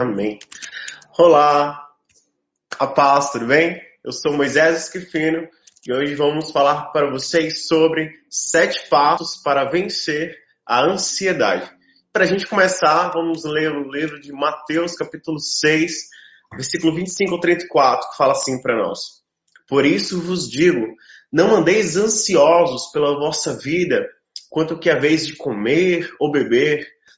Amém. Olá, a paz, tudo bem? Eu sou Moisés Esquifino e hoje vamos falar para vocês sobre sete passos para vencer a ansiedade. Para a gente começar, vamos ler o livro de Mateus, capítulo 6, versículo 25 ao 34, que fala assim para nós. Por isso vos digo, não andeis ansiosos pela vossa vida, quanto que é vez de comer ou beber,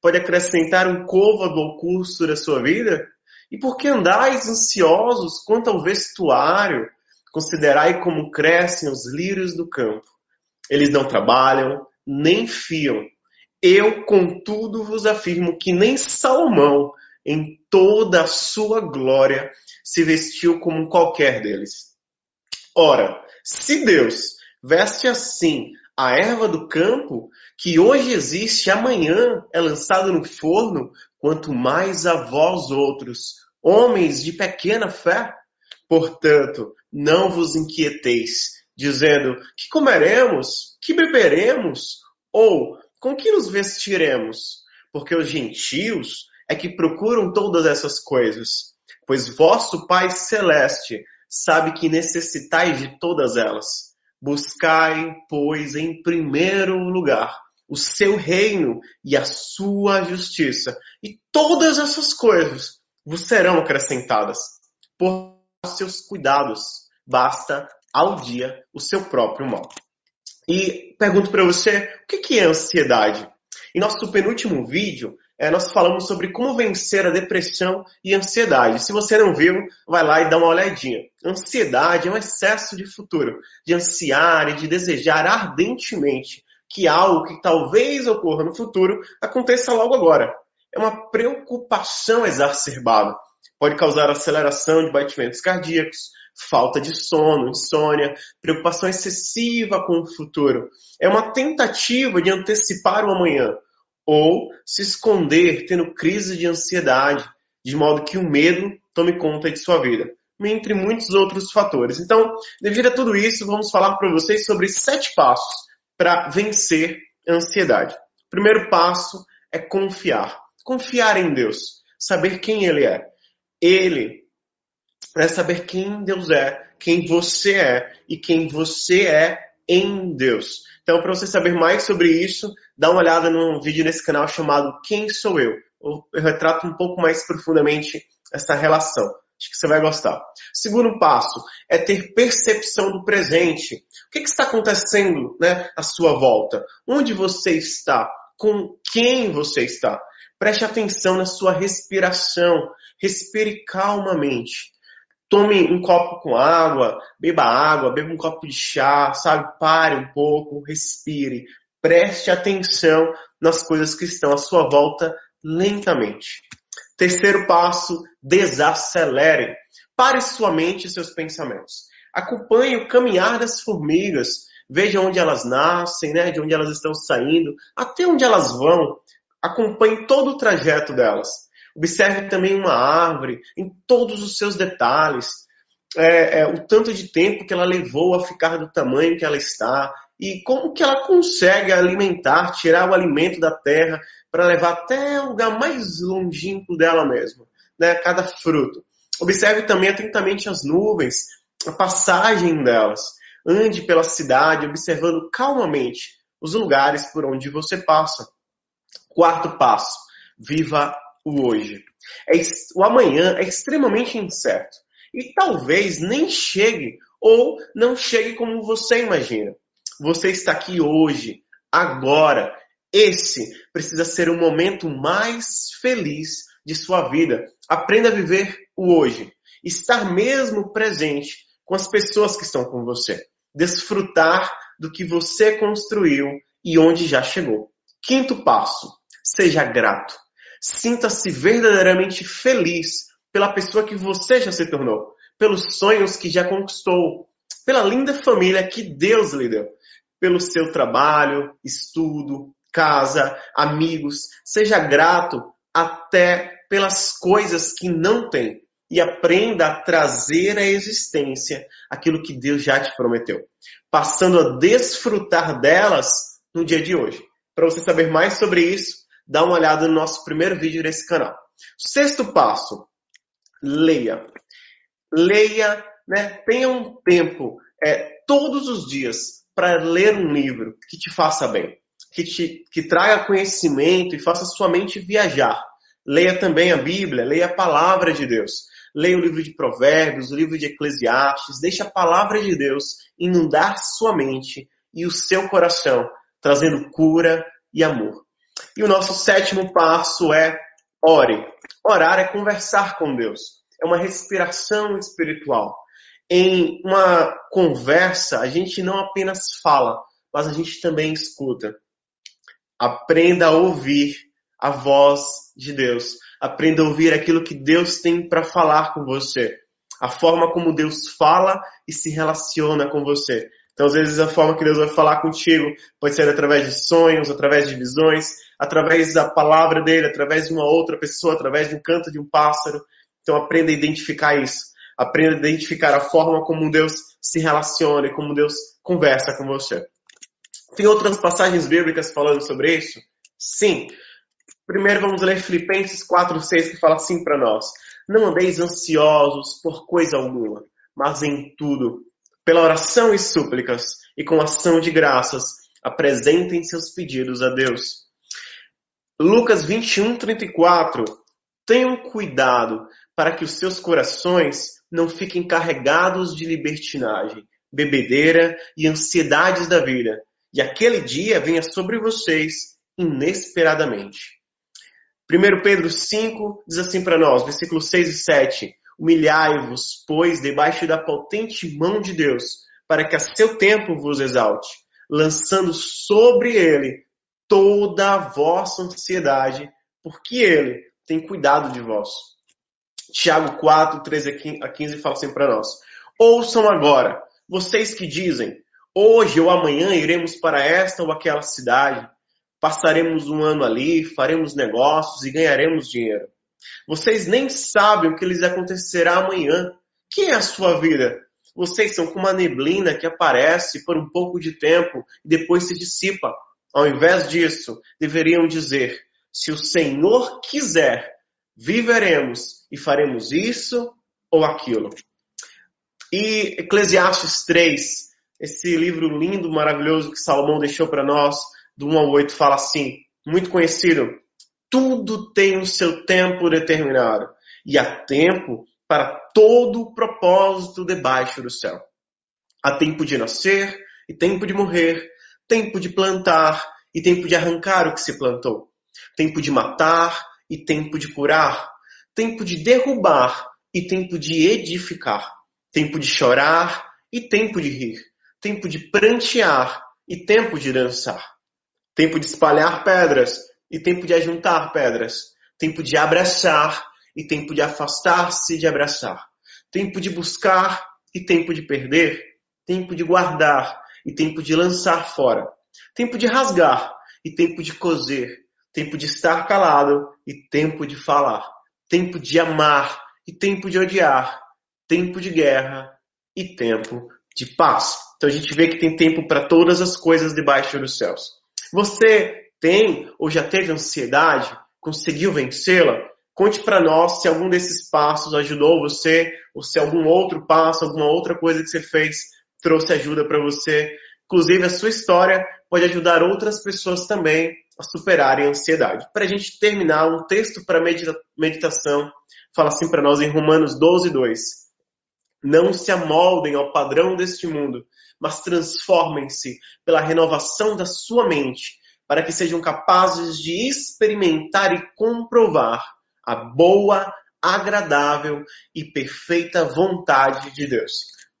pode acrescentar um côvado ao curso da sua vida? E por que andais ansiosos quanto ao vestuário? Considerai como crescem os lírios do campo. Eles não trabalham, nem fiam. Eu, contudo, vos afirmo que nem Salomão, em toda a sua glória, se vestiu como qualquer deles. Ora, se Deus veste assim a erva do campo, que hoje existe amanhã é lançada no forno, quanto mais a vós outros, homens de pequena fé. Portanto, não vos inquieteis, dizendo que comeremos, que beberemos, ou com que nos vestiremos, porque os gentios é que procuram todas essas coisas, pois vosso Pai Celeste sabe que necessitais de todas elas. Buscai, pois, em primeiro lugar o seu reino e a sua justiça, e todas essas coisas vos serão acrescentadas. Por seus cuidados, basta ao dia o seu próprio mal. E pergunto para você, o que é ansiedade? Em nosso penúltimo vídeo, é, nós falamos sobre como vencer a depressão e ansiedade. Se você não viu, vai lá e dá uma olhadinha. Ansiedade é um excesso de futuro, de ansiar e de desejar ardentemente que algo que talvez ocorra no futuro aconteça logo agora. É uma preocupação exacerbada. Pode causar aceleração de batimentos cardíacos, falta de sono, insônia, preocupação excessiva com o futuro. É uma tentativa de antecipar o amanhã, ou se esconder tendo crise de ansiedade, de modo que o medo tome conta de sua vida, entre muitos outros fatores. Então, devido a tudo isso, vamos falar para vocês sobre sete passos para vencer a ansiedade. O primeiro passo é confiar. Confiar em Deus, saber quem Ele é. Ele é saber quem Deus é, quem você é e quem você é em Deus. Então, para você saber mais sobre isso, dá uma olhada num vídeo nesse canal chamado Quem Sou Eu? Eu retrato um pouco mais profundamente essa relação. Acho que você vai gostar. Segundo passo é ter percepção do presente. O que, que está acontecendo né, à sua volta? Onde você está? Com quem você está? Preste atenção na sua respiração. Respire calmamente tome um copo com água, beba água, beba um copo de chá, sabe? Pare um pouco, respire, preste atenção nas coisas que estão à sua volta lentamente. Terceiro passo, desacelere. Pare sua mente e seus pensamentos. Acompanhe o caminhar das formigas. Veja onde elas nascem, né? de onde elas estão saindo, até onde elas vão. Acompanhe todo o trajeto delas. Observe também uma árvore em todos os seus detalhes. É, é, o tanto de tempo que ela levou a ficar do tamanho que ela está e como que ela consegue alimentar, tirar o alimento da terra para levar até o lugar mais longínquo dela mesma, né? Cada fruto. Observe também atentamente as nuvens, a passagem delas. Ande pela cidade, observando calmamente os lugares por onde você passa. Quarto passo: viva o hoje. É, o amanhã é extremamente incerto. E talvez nem chegue ou não chegue como você imagina. Você está aqui hoje, agora. Esse precisa ser o momento mais feliz de sua vida. Aprenda a viver o hoje. Estar mesmo presente com as pessoas que estão com você. Desfrutar do que você construiu e onde já chegou. Quinto passo: seja grato. Sinta-se verdadeiramente feliz pela pessoa que você já se tornou, pelos sonhos que já conquistou, pela linda família que Deus lhe deu, pelo seu trabalho, estudo, casa, amigos. Seja grato até pelas coisas que não tem e aprenda a trazer à existência aquilo que Deus já te prometeu, passando a desfrutar delas no dia de hoje. Para você saber mais sobre isso, dá uma olhada no nosso primeiro vídeo desse canal. Sexto passo, leia. Leia, né? tenha um tempo é, todos os dias para ler um livro que te faça bem, que, te, que traga conhecimento e faça sua mente viajar. Leia também a Bíblia, leia a palavra de Deus. Leia o livro de Provérbios, o livro de Eclesiastes. Deixe a palavra de Deus inundar sua mente e o seu coração, trazendo cura e amor. E o nosso sétimo passo é ore. Orar é conversar com Deus. É uma respiração espiritual. Em uma conversa, a gente não apenas fala, mas a gente também escuta. Aprenda a ouvir a voz de Deus. Aprenda a ouvir aquilo que Deus tem para falar com você. A forma como Deus fala e se relaciona com você. Então, às vezes, a forma que Deus vai falar contigo pode ser através de sonhos, através de visões, através da palavra dele, através de uma outra pessoa, através de um canto de um pássaro. Então, aprenda a identificar isso. Aprenda a identificar a forma como Deus se relaciona e como Deus conversa com você. Tem outras passagens bíblicas falando sobre isso? Sim. Primeiro vamos ler Filipenses 4:6 que fala assim para nós: Não andeis ansiosos por coisa alguma, mas em tudo, pela oração e súplicas e com ação de graças, apresentem seus pedidos a Deus. Lucas 21:34 Tenham cuidado para que os seus corações não fiquem carregados de libertinagem, bebedeira e ansiedades da vida, e aquele dia venha sobre vocês inesperadamente. 1 Pedro 5 diz assim para nós, versículos 6 e 7. Humilhai-vos, pois, debaixo da potente mão de Deus, para que a seu tempo vos exalte, lançando sobre ele toda a vossa ansiedade, porque ele tem cuidado de vós. Tiago 4, 13 a 15 fala assim para nós. Ouçam agora, vocês que dizem, hoje ou amanhã iremos para esta ou aquela cidade, passaremos um ano ali, faremos negócios e ganharemos dinheiro. Vocês nem sabem o que lhes acontecerá amanhã. Que é a sua vida? Vocês são como uma neblina que aparece por um pouco de tempo e depois se dissipa. Ao invés disso, deveriam dizer: se o Senhor quiser, viveremos e faremos isso ou aquilo. E Eclesiastes 3, esse livro lindo, maravilhoso que Salomão deixou para nós, do 1 ao 8 fala assim, muito conhecido, tudo tem o seu tempo determinado e há tempo para todo o propósito debaixo do céu. Há tempo de nascer e tempo de morrer, tempo de plantar e tempo de arrancar o que se plantou, tempo de matar e tempo de curar, tempo de derrubar e tempo de edificar, tempo de chorar e tempo de rir, tempo de prantear e tempo de dançar tempo de espalhar pedras e tempo de ajuntar pedras, tempo de abraçar e tempo de afastar-se de abraçar, tempo de buscar e tempo de perder, tempo de guardar e tempo de lançar fora, tempo de rasgar e tempo de coser, tempo de estar calado e tempo de falar, tempo de amar e tempo de odiar, tempo de guerra e tempo de paz. Então a gente vê que tem tempo para todas as coisas debaixo dos céus. Você tem ou já teve ansiedade? Conseguiu vencê-la? Conte para nós se algum desses passos ajudou você ou se algum outro passo, alguma outra coisa que você fez trouxe ajuda para você. Inclusive, a sua história pode ajudar outras pessoas também a superarem a ansiedade. Para a gente terminar, um texto para medita meditação fala assim para nós em Romanos 12, 2. Não se amoldem ao padrão deste mundo, mas transformem-se pela renovação da sua mente, para que sejam capazes de experimentar e comprovar a boa, agradável e perfeita vontade de Deus.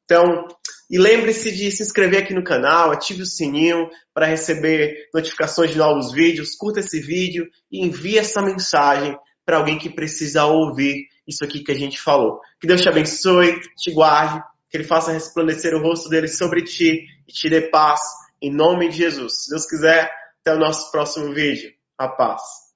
Então, e lembre-se de se inscrever aqui no canal, ative o sininho para receber notificações de novos vídeos, curta esse vídeo e envie essa mensagem para alguém que precisa ouvir isso aqui que a gente falou. Que Deus te abençoe, te guarde, que Ele faça resplandecer o rosto dele sobre ti e te dê paz, em nome de Jesus. Se Deus quiser, até o nosso próximo vídeo. A paz.